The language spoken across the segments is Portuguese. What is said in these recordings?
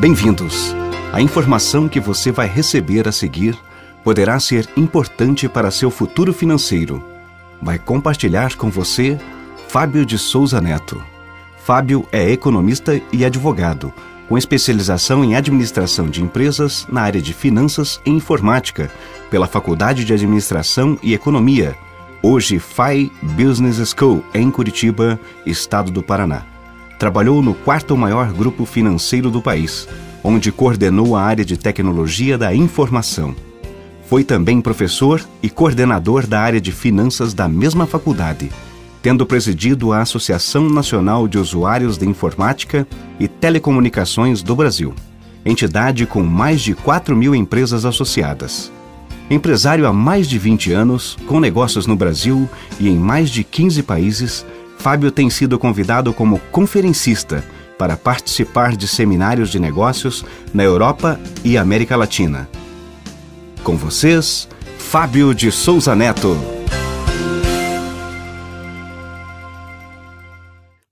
Bem-vindos! A informação que você vai receber a seguir poderá ser importante para seu futuro financeiro. Vai compartilhar com você Fábio de Souza Neto. Fábio é economista e advogado, com especialização em administração de empresas na área de finanças e informática, pela Faculdade de Administração e Economia, hoje FAI Business School, em Curitiba, estado do Paraná. Trabalhou no quarto maior grupo financeiro do país, onde coordenou a área de tecnologia da informação. Foi também professor e coordenador da área de finanças da mesma faculdade, tendo presidido a Associação Nacional de Usuários de Informática e Telecomunicações do Brasil, entidade com mais de 4 mil empresas associadas. Empresário há mais de 20 anos, com negócios no Brasil e em mais de 15 países, Fábio tem sido convidado como conferencista para participar de seminários de negócios na Europa e América Latina. Com vocês, Fábio de Souza Neto.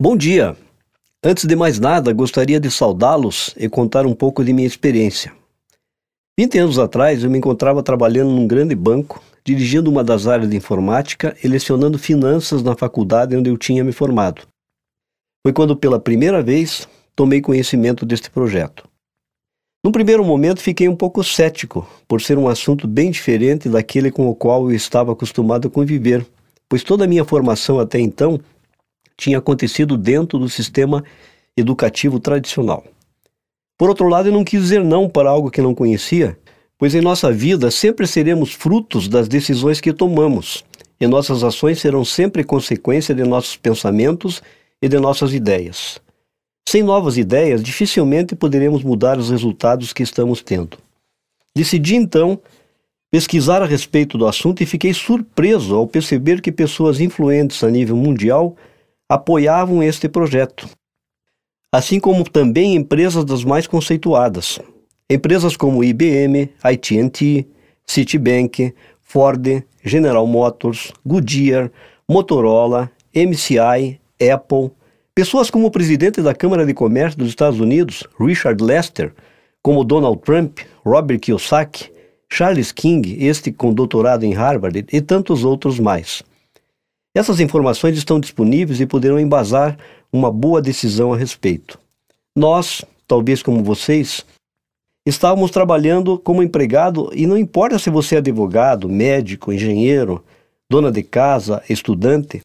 Bom dia! Antes de mais nada, gostaria de saudá-los e contar um pouco de minha experiência. 20 anos atrás, eu me encontrava trabalhando num grande banco dirigindo uma das áreas de informática e lecionando finanças na faculdade onde eu tinha me formado. Foi quando, pela primeira vez, tomei conhecimento deste projeto. Num primeiro momento, fiquei um pouco cético, por ser um assunto bem diferente daquele com o qual eu estava acostumado a conviver, pois toda a minha formação até então tinha acontecido dentro do sistema educativo tradicional. Por outro lado, eu não quis dizer não para algo que não conhecia, pois em nossa vida sempre seremos frutos das decisões que tomamos, e nossas ações serão sempre consequência de nossos pensamentos e de nossas ideias. Sem novas ideias, dificilmente poderemos mudar os resultados que estamos tendo. Decidi então pesquisar a respeito do assunto e fiquei surpreso ao perceber que pessoas influentes a nível mundial apoiavam este projeto, assim como também empresas das mais conceituadas, Empresas como IBM, AT&T, Citibank, Ford, General Motors, Goodyear, Motorola, MCI, Apple, pessoas como o presidente da Câmara de Comércio dos Estados Unidos, Richard Lester, como Donald Trump, Robert Kiyosaki, Charles King, este com doutorado em Harvard, e tantos outros mais. Essas informações estão disponíveis e poderão embasar uma boa decisão a respeito. Nós, talvez como vocês, Estávamos trabalhando como empregado e não importa se você é advogado, médico, engenheiro, dona de casa, estudante,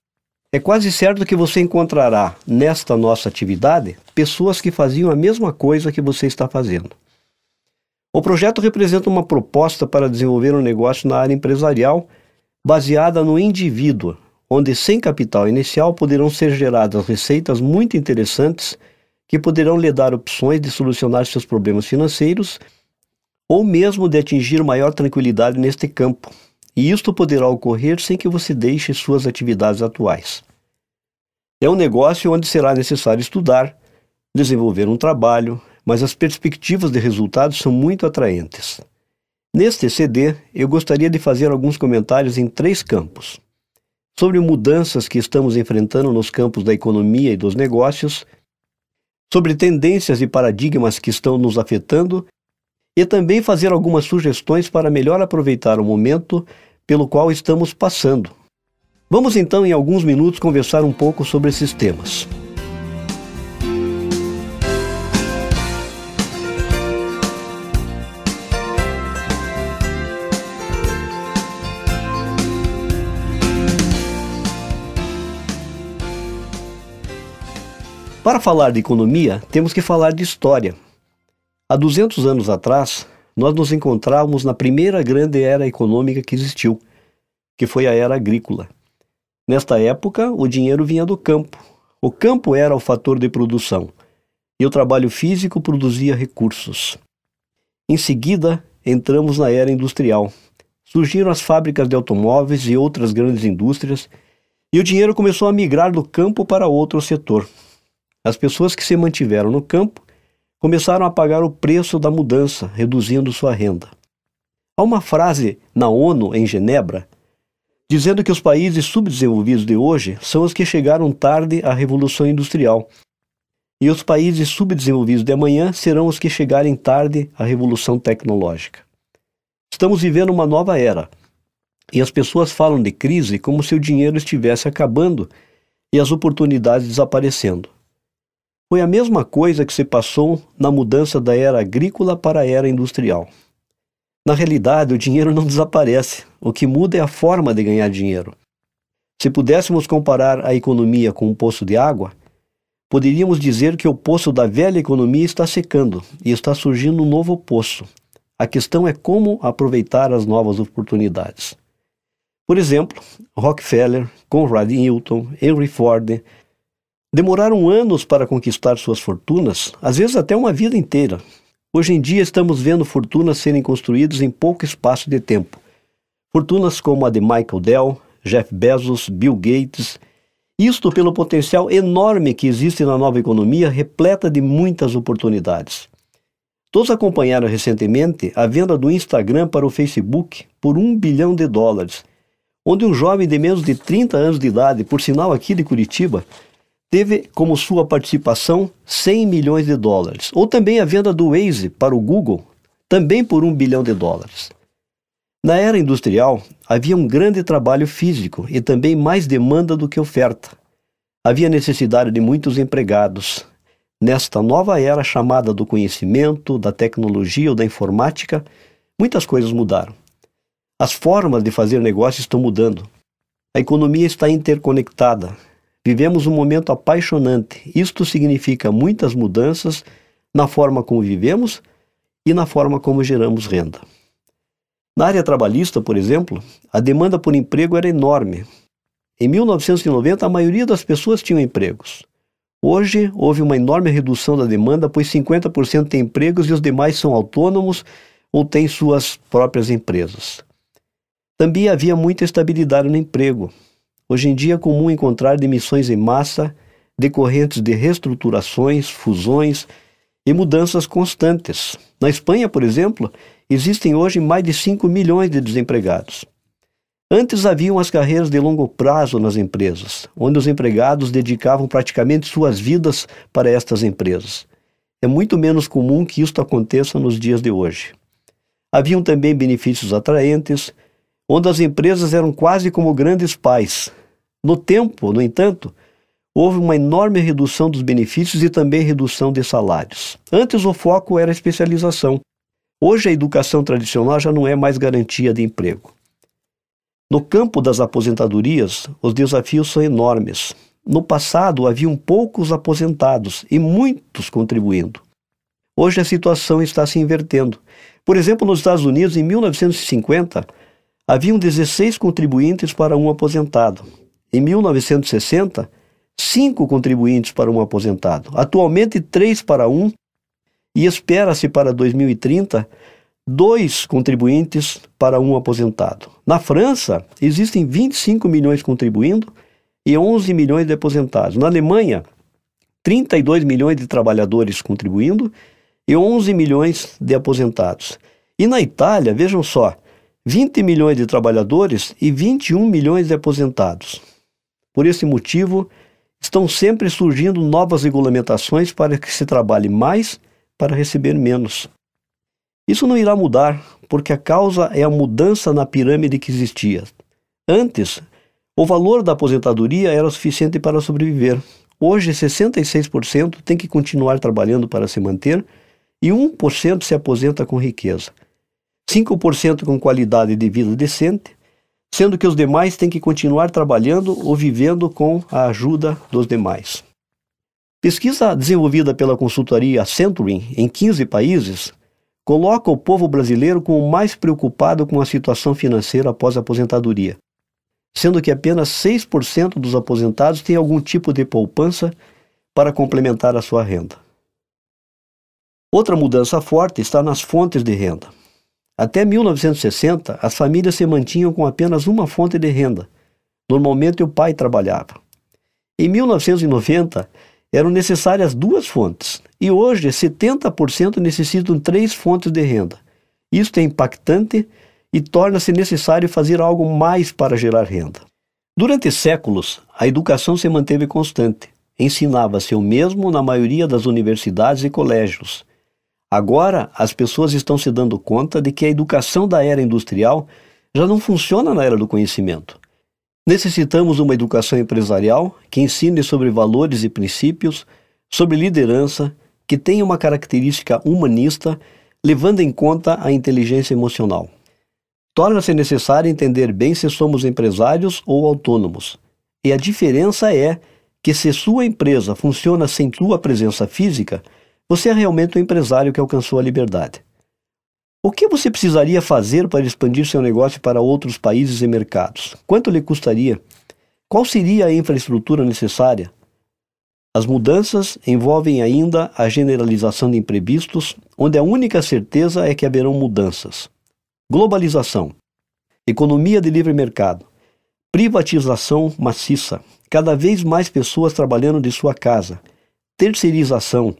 é quase certo que você encontrará nesta nossa atividade pessoas que faziam a mesma coisa que você está fazendo. O projeto representa uma proposta para desenvolver um negócio na área empresarial baseada no indivíduo, onde sem capital inicial poderão ser geradas receitas muito interessantes que poderão lhe dar opções de solucionar seus problemas financeiros ou mesmo de atingir maior tranquilidade neste campo. E isto poderá ocorrer sem que você deixe suas atividades atuais. É um negócio onde será necessário estudar, desenvolver um trabalho, mas as perspectivas de resultados são muito atraentes. Neste CD, eu gostaria de fazer alguns comentários em três campos: sobre mudanças que estamos enfrentando nos campos da economia e dos negócios sobre tendências e paradigmas que estão nos afetando e também fazer algumas sugestões para melhor aproveitar o momento pelo qual estamos passando. Vamos então, em alguns minutos, conversar um pouco sobre esses temas. Para falar de economia, temos que falar de história. Há 200 anos atrás, nós nos encontrávamos na primeira grande era econômica que existiu, que foi a era agrícola. Nesta época, o dinheiro vinha do campo. O campo era o fator de produção e o trabalho físico produzia recursos. Em seguida, entramos na era industrial. Surgiram as fábricas de automóveis e outras grandes indústrias, e o dinheiro começou a migrar do campo para outro setor. As pessoas que se mantiveram no campo começaram a pagar o preço da mudança, reduzindo sua renda. Há uma frase na ONU, em Genebra, dizendo que os países subdesenvolvidos de hoje são os que chegaram tarde à Revolução Industrial. E os países subdesenvolvidos de amanhã serão os que chegarem tarde à Revolução Tecnológica. Estamos vivendo uma nova era. E as pessoas falam de crise como se o dinheiro estivesse acabando e as oportunidades desaparecendo. Foi a mesma coisa que se passou na mudança da era agrícola para a era industrial. Na realidade, o dinheiro não desaparece, o que muda é a forma de ganhar dinheiro. Se pudéssemos comparar a economia com um poço de água, poderíamos dizer que o poço da velha economia está secando e está surgindo um novo poço. A questão é como aproveitar as novas oportunidades. Por exemplo, Rockefeller, Conrad Hilton, Henry Ford demoraram anos para conquistar suas fortunas, às vezes até uma vida inteira, Hoje em dia estamos vendo fortunas serem construídas em pouco espaço de tempo. Fortunas como a de Michael Dell, Jeff Bezos, Bill Gates, isto pelo potencial enorme que existe na nova economia, repleta de muitas oportunidades. Todos acompanharam recentemente a venda do Instagram para o Facebook por um bilhão de dólares, onde um jovem de menos de 30 anos de idade, por sinal aqui de Curitiba, teve como sua participação 100 milhões de dólares. Ou também a venda do Waze para o Google, também por um bilhão de dólares. Na era industrial, havia um grande trabalho físico e também mais demanda do que oferta. Havia necessidade de muitos empregados. Nesta nova era chamada do conhecimento, da tecnologia ou da informática, muitas coisas mudaram. As formas de fazer negócio estão mudando. A economia está interconectada Vivemos um momento apaixonante. Isto significa muitas mudanças na forma como vivemos e na forma como geramos renda. Na área trabalhista, por exemplo, a demanda por emprego era enorme. Em 1990, a maioria das pessoas tinham empregos. Hoje, houve uma enorme redução da demanda, pois 50% têm empregos e os demais são autônomos ou têm suas próprias empresas. Também havia muita estabilidade no emprego. Hoje em dia é comum encontrar demissões em massa decorrentes de reestruturações, fusões e mudanças constantes. Na Espanha, por exemplo, existem hoje mais de 5 milhões de desempregados. Antes haviam as carreiras de longo prazo nas empresas, onde os empregados dedicavam praticamente suas vidas para estas empresas. É muito menos comum que isto aconteça nos dias de hoje. Haviam também benefícios atraentes, onde as empresas eram quase como grandes pais. No tempo, no entanto, houve uma enorme redução dos benefícios e também redução de salários. Antes o foco era a especialização. Hoje a educação tradicional já não é mais garantia de emprego. No campo das aposentadorias, os desafios são enormes. No passado haviam poucos aposentados e muitos contribuindo. Hoje a situação está se invertendo. Por exemplo, nos Estados Unidos, em 1950, haviam 16 contribuintes para um aposentado. Em 1960, cinco contribuintes para um aposentado. Atualmente, três para um. E espera-se para 2030 dois contribuintes para um aposentado. Na França, existem 25 milhões contribuindo e 11 milhões de aposentados. Na Alemanha, 32 milhões de trabalhadores contribuindo e 11 milhões de aposentados. E na Itália, vejam só, 20 milhões de trabalhadores e 21 milhões de aposentados. Por esse motivo, estão sempre surgindo novas regulamentações para que se trabalhe mais para receber menos. Isso não irá mudar, porque a causa é a mudança na pirâmide que existia. Antes, o valor da aposentadoria era suficiente para sobreviver. Hoje, 66% tem que continuar trabalhando para se manter e 1% se aposenta com riqueza. 5% com qualidade de vida decente, sendo que os demais têm que continuar trabalhando ou vivendo com a ajuda dos demais. Pesquisa desenvolvida pela consultoria Century em 15 países coloca o povo brasileiro como mais preocupado com a situação financeira após a aposentadoria, sendo que apenas 6% dos aposentados têm algum tipo de poupança para complementar a sua renda. Outra mudança forte está nas fontes de renda. Até 1960, as famílias se mantinham com apenas uma fonte de renda. Normalmente o pai trabalhava. Em 1990, eram necessárias duas fontes, e hoje 70% necessitam três fontes de renda. Isto é impactante e torna-se necessário fazer algo mais para gerar renda. Durante séculos, a educação se manteve constante. Ensinava-se o mesmo na maioria das universidades e colégios. Agora, as pessoas estão se dando conta de que a educação da era industrial já não funciona na era do conhecimento. Necessitamos uma educação empresarial que ensine sobre valores e princípios, sobre liderança, que tenha uma característica humanista, levando em conta a inteligência emocional. Torna-se necessário entender bem se somos empresários ou autônomos. E a diferença é que se sua empresa funciona sem sua presença física, você é realmente um empresário que alcançou a liberdade. O que você precisaria fazer para expandir seu negócio para outros países e mercados? Quanto lhe custaria? Qual seria a infraestrutura necessária? As mudanças envolvem ainda a generalização de imprevistos, onde a única certeza é que haverão mudanças. Globalização, economia de livre mercado, privatização maciça, cada vez mais pessoas trabalhando de sua casa, terceirização,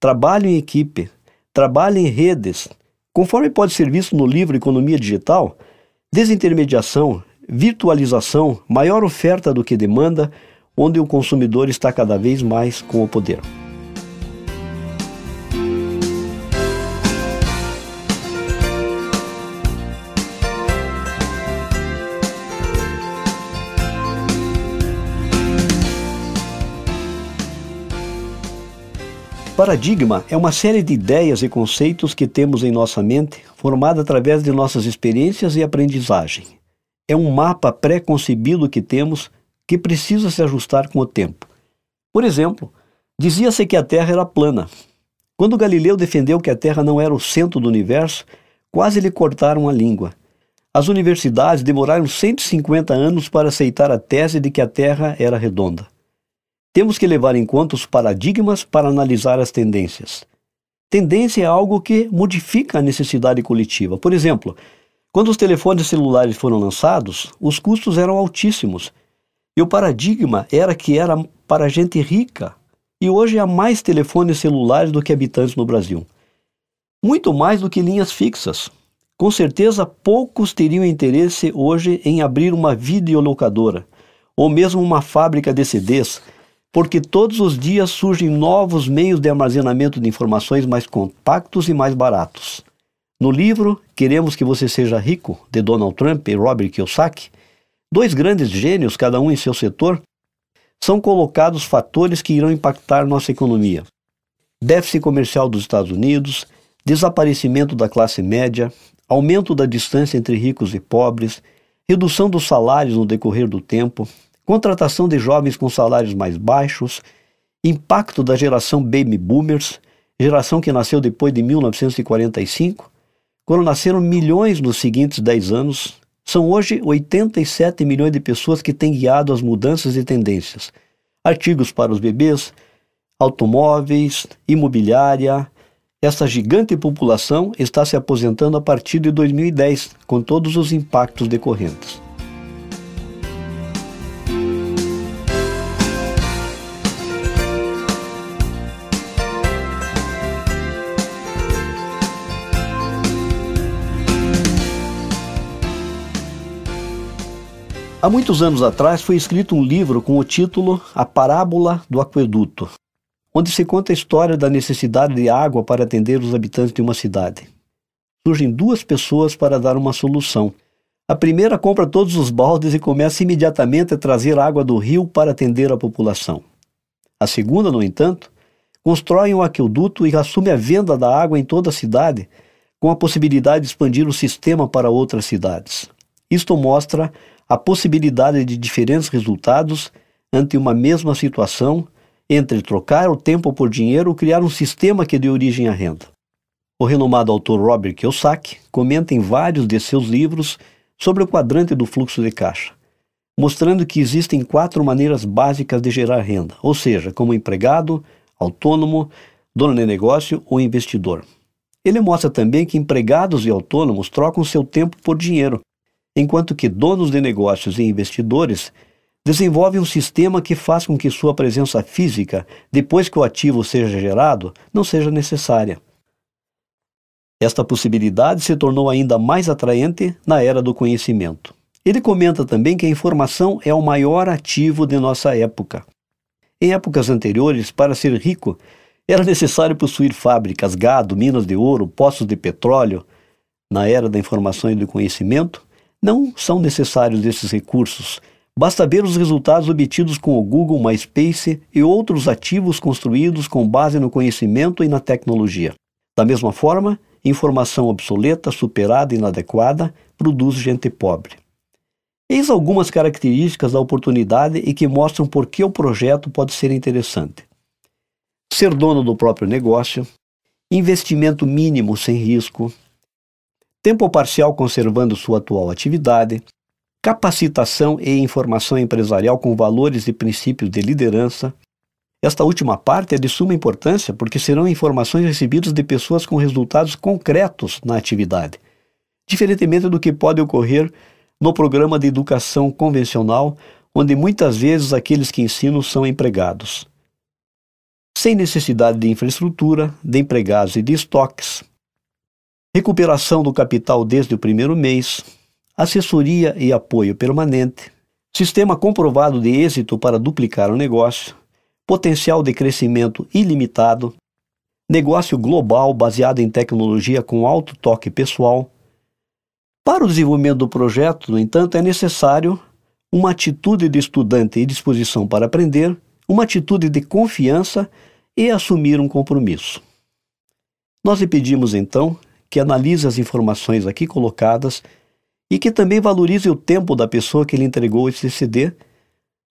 trabalho em equipe, trabalho em redes, Conforme pode ser visto no livro Economia Digital, desintermediação, virtualização, maior oferta do que demanda, onde o consumidor está cada vez mais com o poder. Paradigma é uma série de ideias e conceitos que temos em nossa mente, formada através de nossas experiências e aprendizagem. É um mapa pré-concebido que temos que precisa se ajustar com o tempo. Por exemplo, dizia-se que a Terra era plana. Quando Galileu defendeu que a Terra não era o centro do universo, quase lhe cortaram a língua. As universidades demoraram 150 anos para aceitar a tese de que a Terra era redonda. Temos que levar em conta os paradigmas para analisar as tendências. Tendência é algo que modifica a necessidade coletiva. Por exemplo, quando os telefones celulares foram lançados, os custos eram altíssimos. E o paradigma era que era para gente rica. E hoje há mais telefones celulares do que habitantes no Brasil. Muito mais do que linhas fixas. Com certeza, poucos teriam interesse hoje em abrir uma videolocadora ou mesmo uma fábrica de CDs porque todos os dias surgem novos meios de armazenamento de informações mais compactos e mais baratos. No livro Queremos que você seja rico, de Donald Trump e Robert Kiyosaki, dois grandes gênios, cada um em seu setor, são colocados fatores que irão impactar nossa economia. Déficit comercial dos Estados Unidos, desaparecimento da classe média, aumento da distância entre ricos e pobres, redução dos salários no decorrer do tempo, contratação de jovens com salários mais baixos, impacto da geração baby boomers, geração que nasceu depois de 1945, quando nasceram milhões nos seguintes 10 anos, são hoje 87 milhões de pessoas que têm guiado as mudanças e tendências. Artigos para os bebês, automóveis, imobiliária. Essa gigante população está se aposentando a partir de 2010, com todos os impactos decorrentes. Há muitos anos atrás foi escrito um livro com o título A Parábola do Aqueduto, onde se conta a história da necessidade de água para atender os habitantes de uma cidade. Surgem duas pessoas para dar uma solução. A primeira compra todos os baldes e começa imediatamente a trazer água do rio para atender a população. A segunda, no entanto, constrói um aqueduto e assume a venda da água em toda a cidade, com a possibilidade de expandir o sistema para outras cidades. Isto mostra a possibilidade de diferentes resultados ante uma mesma situação entre trocar o tempo por dinheiro ou criar um sistema que dê origem à renda. O renomado autor Robert Kiyosaki comenta em vários de seus livros sobre o quadrante do fluxo de caixa, mostrando que existem quatro maneiras básicas de gerar renda, ou seja, como empregado, autônomo, dono de negócio ou investidor. Ele mostra também que empregados e autônomos trocam seu tempo por dinheiro, enquanto que donos de negócios e investidores desenvolvem um sistema que faz com que sua presença física, depois que o ativo seja gerado, não seja necessária. Esta possibilidade se tornou ainda mais atraente na era do conhecimento. Ele comenta também que a informação é o maior ativo de nossa época. Em épocas anteriores, para ser rico, era necessário possuir fábricas, gado, minas de ouro, poços de petróleo. Na era da informação e do conhecimento, não são necessários esses recursos. Basta ver os resultados obtidos com o Google, MySpace e outros ativos construídos com base no conhecimento e na tecnologia. Da mesma forma, informação obsoleta, superada e inadequada produz gente pobre. Eis algumas características da oportunidade e que mostram por que o projeto pode ser interessante ser dono do próprio negócio, investimento mínimo sem risco, tempo parcial conservando sua atual atividade, capacitação e informação empresarial com valores e princípios de liderança. Esta última parte é de suma importância porque serão informações recebidas de pessoas com resultados concretos na atividade, diferentemente do que pode ocorrer no programa de educação convencional, onde muitas vezes aqueles que ensinam são empregados sem necessidade de infraestrutura, de empregados e de estoques, recuperação do capital desde o primeiro mês, assessoria e apoio permanente, sistema comprovado de êxito para duplicar o negócio, potencial de crescimento ilimitado, negócio global baseado em tecnologia com alto toque pessoal. Para o desenvolvimento do projeto, no entanto, é necessário uma atitude de estudante e disposição para aprender, uma atitude de confiança e assumir um compromisso. Nós lhe pedimos então que analise as informações aqui colocadas e que também valorize o tempo da pessoa que lhe entregou esse CD,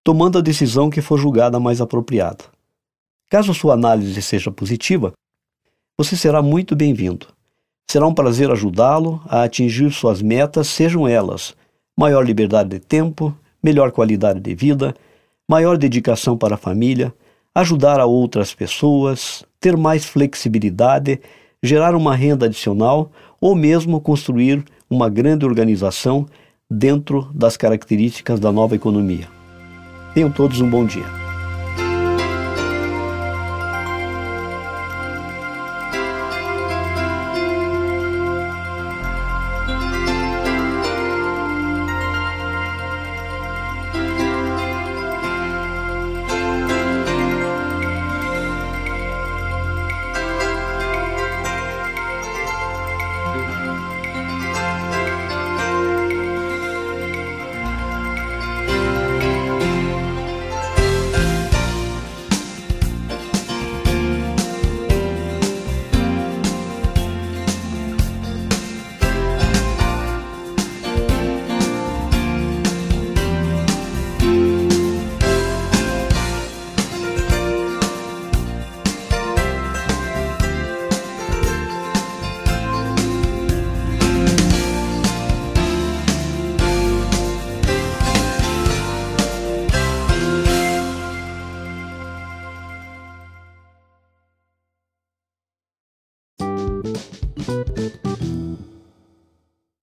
tomando a decisão que for julgada mais apropriada. Caso sua análise seja positiva, você será muito bem-vindo. Será um prazer ajudá-lo a atingir suas metas, sejam elas maior liberdade de tempo, melhor qualidade de vida, maior dedicação para a família, ajudar a outras pessoas, ter mais flexibilidade, gerar uma renda adicional ou mesmo construir uma grande organização dentro das características da nova economia. Tenham todos um bom dia.